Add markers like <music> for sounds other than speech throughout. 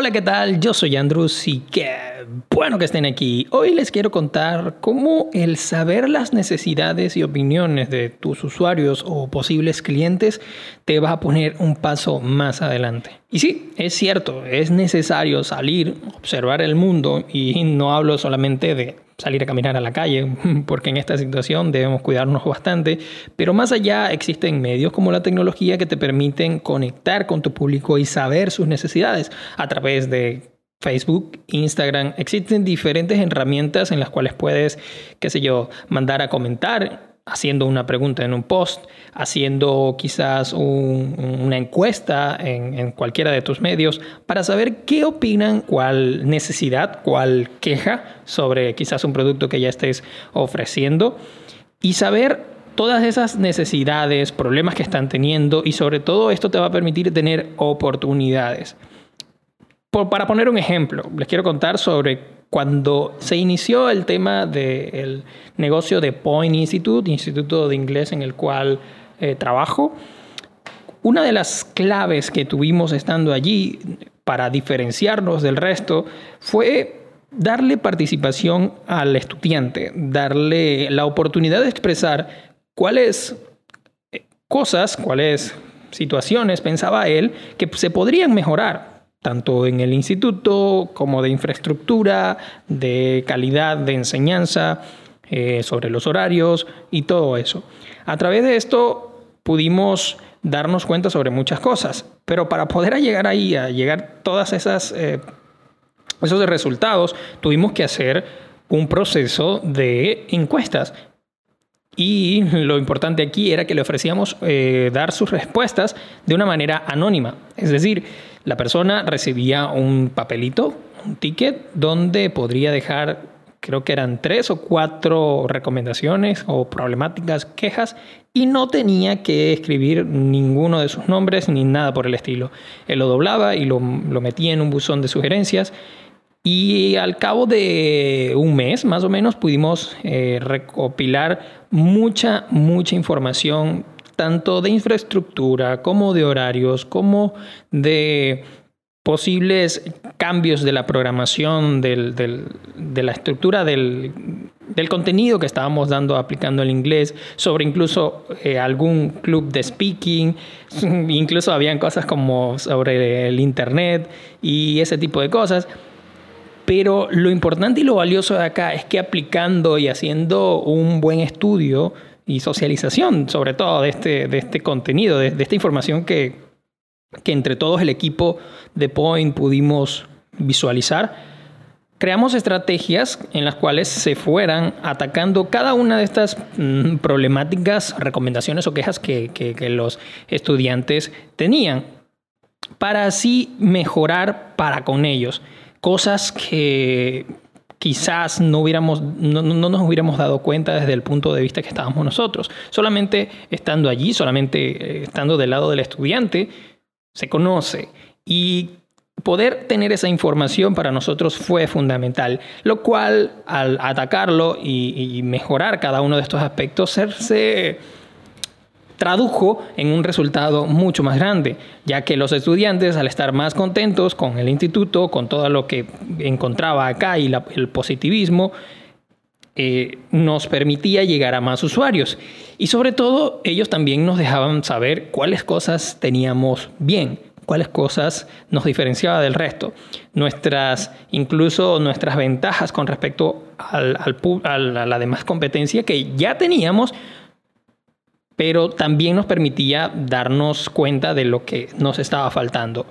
Hola, ¿qué tal? Yo soy Andrews y qué bueno que estén aquí. Hoy les quiero contar cómo el saber las necesidades y opiniones de tus usuarios o posibles clientes te va a poner un paso más adelante. Y sí, es cierto, es necesario salir, observar el mundo y no hablo solamente de salir a caminar a la calle, <laughs> porque en esta situación debemos cuidarnos bastante, pero más allá existen medios como la tecnología que te permiten conectar con tu público y saber sus necesidades a través de Facebook, Instagram, existen diferentes herramientas en las cuales puedes, qué sé yo, mandar a comentar haciendo una pregunta en un post, haciendo quizás una encuesta en, cualquiera de tus medios para saber qué opinan, cuál necesidad, cuál queja sobre quizás un producto que ya estés ofreciendo y saber todas esas necesidades, problemas que están teniendo y sobre todo esto te va a permitir tener oportunidades. Para poner un ejemplo, les quiero contar sobre cuando se inició el tema del negocio de Point Institute, instituto de inglés en el cual eh, trabajo, una de las claves que tuvimos estando allí para diferenciarnos del resto fue darle participación al estudiante, darle la oportunidad de expresar cuáles eh, cosas, cuáles situaciones pensaba él que se podrían mejorar tanto en el instituto como de infraestructura, de calidad de enseñanza, eh, sobre los horarios y todo eso. A través de esto pudimos darnos cuenta sobre muchas cosas, pero para poder llegar ahí, a llegar todas esas eh, esos resultados, tuvimos que hacer un proceso de encuestas. Y lo importante aquí era que le ofrecíamos eh, dar sus respuestas de una manera anónima. Es decir, la persona recibía un papelito, un ticket, donde podría dejar, creo que eran tres o cuatro recomendaciones o problemáticas, quejas, y no tenía que escribir ninguno de sus nombres ni nada por el estilo. Él lo doblaba y lo, metía en un buzón de sugerencias. Y al cabo de un mes, más o menos, pudimos eh, recopilar mucha, mucha información tanto de infraestructura como de horarios, como de posibles cambios de la programación, de la estructura del, contenido que estábamos dando aplicando el inglés, sobre incluso eh, algún club de speaking, <laughs> incluso habían cosas como sobre el internet y ese tipo de cosas. Pero lo importante y lo valioso de acá es que aplicando y haciendo un buen estudio, y socialización, sobre todo de este, de este contenido, de, esta información que, que entre todos el equipo de Point pudimos visualizar. Creamos estrategias en las cuales se fueran atacando cada una de estas mm, problemáticas, recomendaciones o quejas que, que los estudiantes tenían, para así mejorar para con ellos. Cosas que quizás no, hubiéramos, no, nos hubiéramos dado cuenta desde el punto de vista que estábamos nosotros. Solamente estando allí, solamente eh, estando del lado del estudiante, se conoce. Y poder tener esa información para nosotros fue fundamental, lo cual al atacarlo y, y mejorar cada uno de estos aspectos, se tradujo en un resultado mucho más grande, ya que los estudiantes al estar más contentos con el instituto, con todo lo que encontraba acá y el positivismo, eh, nos permitía llegar a más usuarios. Y sobre todo ellos también nos dejaban saber cuáles cosas teníamos bien, cuáles cosas nos diferenciaba del resto. Nuestras, incluso nuestras ventajas con respecto al, a la demás competencia que ya teníamos, pero también nos permitía darnos cuenta de lo que nos estaba faltando.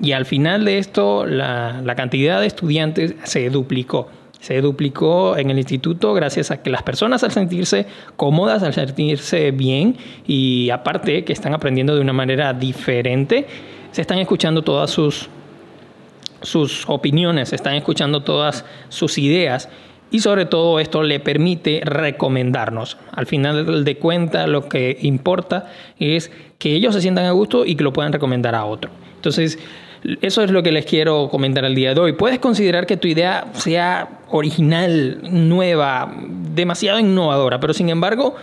Y al final de esto, la, cantidad de estudiantes se duplicó. Se duplicó en el instituto gracias a que las personas al sentirse cómodas, al sentirse bien y aparte que están aprendiendo de una manera diferente, se están escuchando todas sus, sus opiniones, se están escuchando todas sus ideas y sobre todo esto le permite recomendarnos. Al final de cuentas lo que importa es que ellos se sientan a gusto y que lo puedan recomendar a otro. Entonces, eso es lo que les quiero comentar el día de hoy. Puedes considerar que tu idea sea original, nueva, demasiado innovadora, pero sin embargo,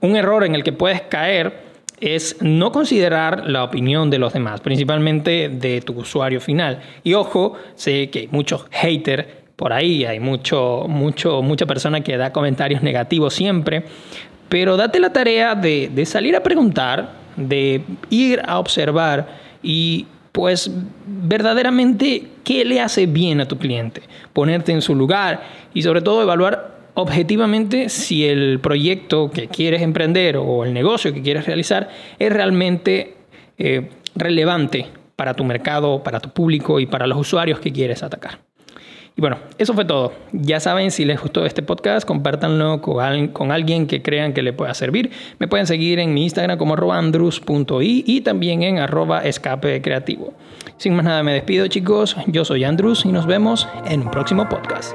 un error en el que puedes caer es no considerar la opinión de los demás, principalmente de tu usuario final. Y ojo, sé que hay muchos haters por ahí, hay mucho, mucho, mucha persona que da comentarios negativos siempre, pero date la tarea de, salir a preguntar, de ir a observar y pues verdaderamente qué le hace bien a tu cliente, ponerte en su lugar y sobre todo evaluar objetivamente si el proyecto que quieres emprender o el negocio que quieres realizar es realmente eh, relevante para tu mercado, para tu público y para los usuarios que quieres atacar. Y bueno, eso fue todo. Ya saben, si les gustó este podcast, compártanlo con, alguien que crean que le pueda servir. Me pueden seguir en mi Instagram como andrus.i y también en arroba escape creativo. Sin más nada, me despido chicos. Yo soy Andrus y nos vemos en un próximo podcast.